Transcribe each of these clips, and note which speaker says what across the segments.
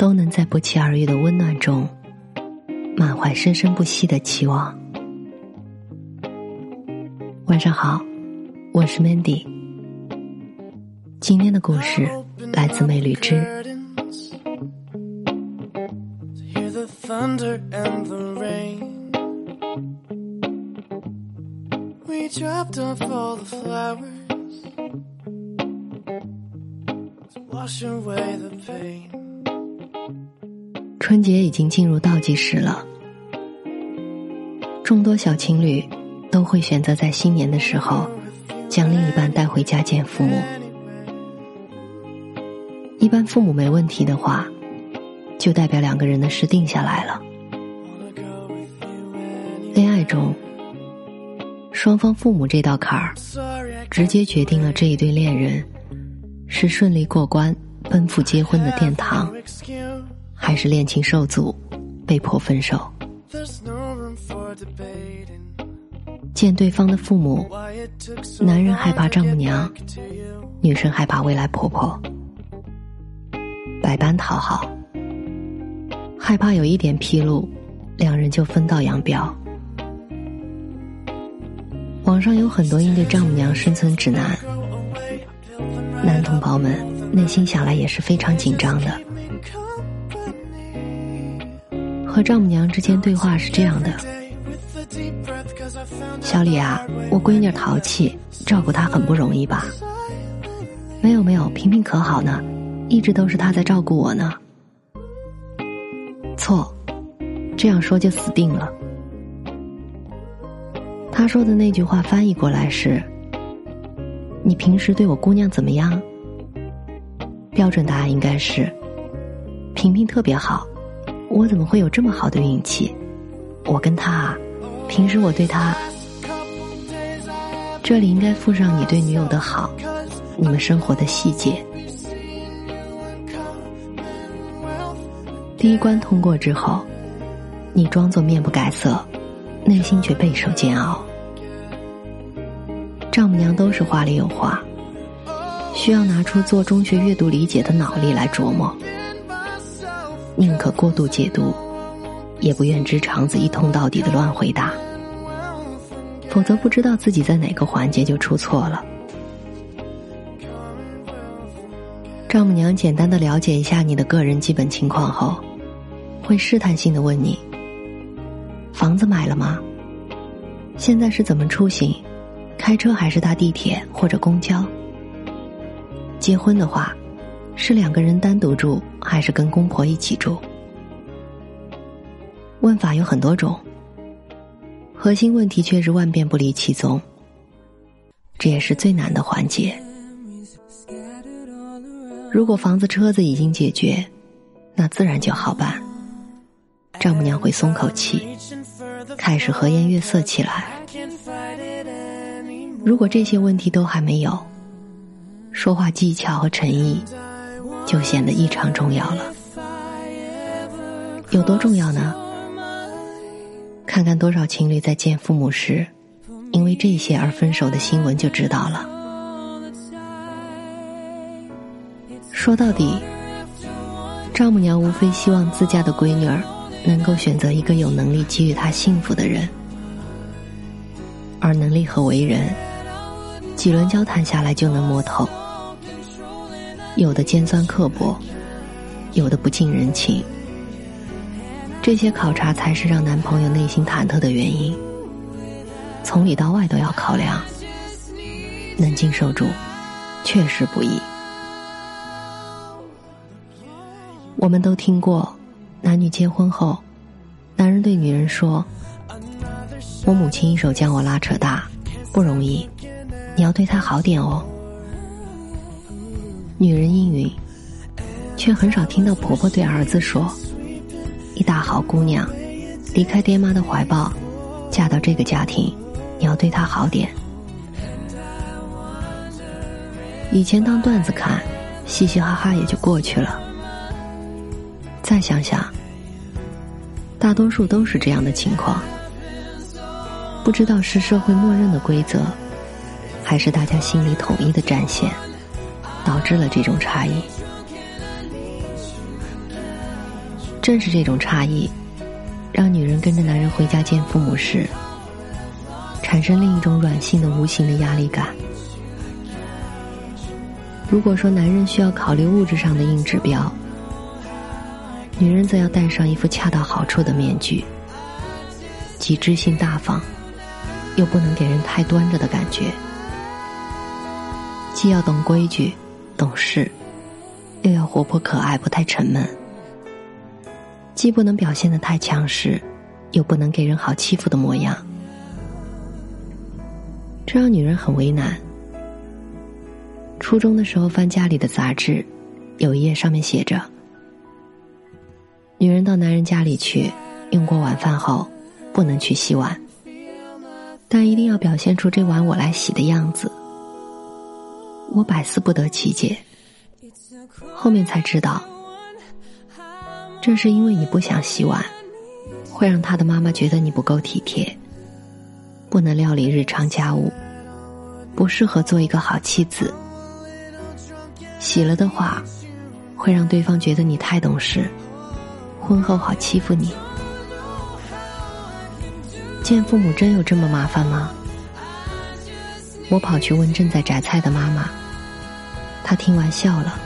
Speaker 1: 都能在不期而遇的温暖中，满怀生生不息的期望。晚上好，我是 Mandy。今天的故事来自美吕之。春节已经进入倒计时了，众多小情侣都会选择在新年的时候将另一半带回家见父母。一般父母没问题的话，就代表两个人的事定下来了。恋爱中，双方父母这道坎儿，直接决定了这一对恋人。是顺利过关奔赴结婚的殿堂，还是恋情受阻被迫分手？见对方的父母，男人害怕丈母娘，女生害怕未来婆婆，百般讨好，害怕有一点纰漏，两人就分道扬镳。网上有很多应对丈母娘生存指南。男同胞们内心想来也是非常紧张的。和丈母娘之间对话是这样的：“小李啊，我闺女淘气，照顾她很不容易吧？”“没有没有，萍萍可好呢，一直都是她在照顾我呢。”“错，这样说就死定了。”他说的那句话翻译过来是。你平时对我姑娘怎么样？标准答案应该是：萍萍特别好。我怎么会有这么好的运气？我跟他啊，平时我对他……这里应该附上你对女友的好，你们生活的细节。第一关通过之后，你装作面不改色，内心却备受煎熬。丈母娘都是话里有话，需要拿出做中学阅读理解的脑力来琢磨，宁可过度解读，也不愿知肠子一通到底的乱回答，否则不知道自己在哪个环节就出错了。丈母娘简单的了解一下你的个人基本情况后，会试探性的问你：房子买了吗？现在是怎么出行？开车还是搭地铁或者公交？结婚的话，是两个人单独住还是跟公婆一起住？问法有很多种，核心问题却是万变不离其宗。这也是最难的环节。如果房子、车子已经解决，那自然就好办。丈母娘会松口气，开始和颜悦色起来。如果这些问题都还没有，说话技巧和诚意就显得异常重要了。有多重要呢？看看多少情侣在见父母时，因为这些而分手的新闻就知道了。说到底，丈母娘无非希望自家的闺女儿能够选择一个有能力给予她幸福的人，而能力和为人。几轮交谈下来就能摸透，有的尖酸刻薄，有的不近人情。这些考察才是让男朋友内心忐忑的原因。从里到外都要考量，能经受住，确实不易。我们都听过，男女结婚后，男人对女人说：“我母亲一手将我拉扯大，不容易。”你要对她好点哦。女人应允，却很少听到婆婆对儿子说：“一大好姑娘，离开爹妈的怀抱，嫁到这个家庭，你要对她好点。以前当段子看，嘻嘻哈哈也就过去了。再想想，大多数都是这样的情况。不知道是社会默认的规则，还是大家心里统一的战线，导致了这种差异。正是这种差异，让女人跟着男人回家见父母时，产生另一种软性的无形的压力感。如果说男人需要考虑物质上的硬指标，女人则要戴上一副恰到好处的面具，既知性大方。又不能给人太端着的感觉，既要懂规矩、懂事，又要活泼可爱、不太沉闷；既不能表现的太强势，又不能给人好欺负的模样，这让女人很为难。初中的时候翻家里的杂志，有一页上面写着：“女人到男人家里去，用过晚饭后，不能去洗碗。”但一定要表现出这碗我来洗的样子，我百思不得其解。后面才知道，这是因为你不想洗碗，会让他的妈妈觉得你不够体贴，不能料理日常家务，不适合做一个好妻子。洗了的话，会让对方觉得你太懂事，婚后好欺负你。见父母真有这么麻烦吗？我跑去问正在摘菜的妈妈，她听完笑了，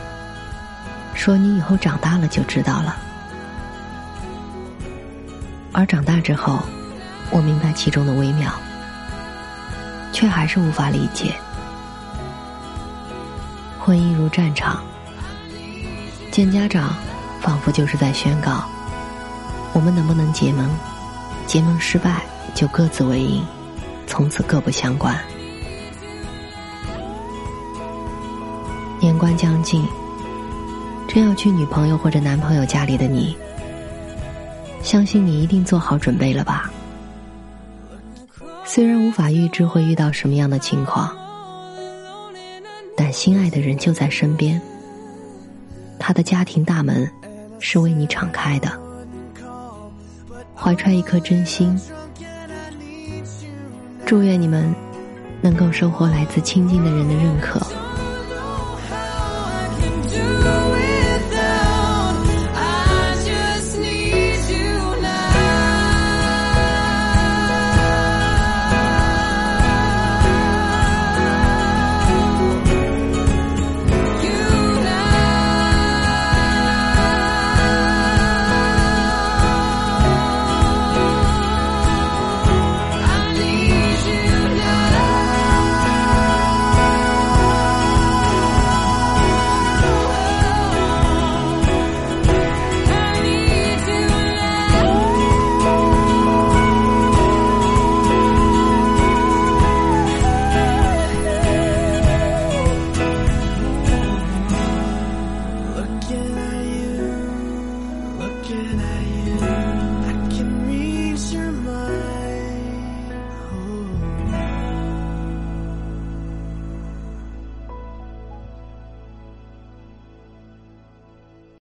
Speaker 1: 说：“你以后长大了就知道了。”而长大之后，我明白其中的微妙，却还是无法理解。婚姻如战场，见家长仿佛就是在宣告：我们能不能结盟？结盟失败。就各自为营，从此各不相关。关将近，真要去女朋友或者男朋友家里的你，相信你一定做好准备了吧？虽然无法预知会遇到什么样的情况，但心爱的人就在身边，他的家庭大门是为你敞开的，怀揣一颗真心。祝愿你们能够收获来自亲近的人的认可。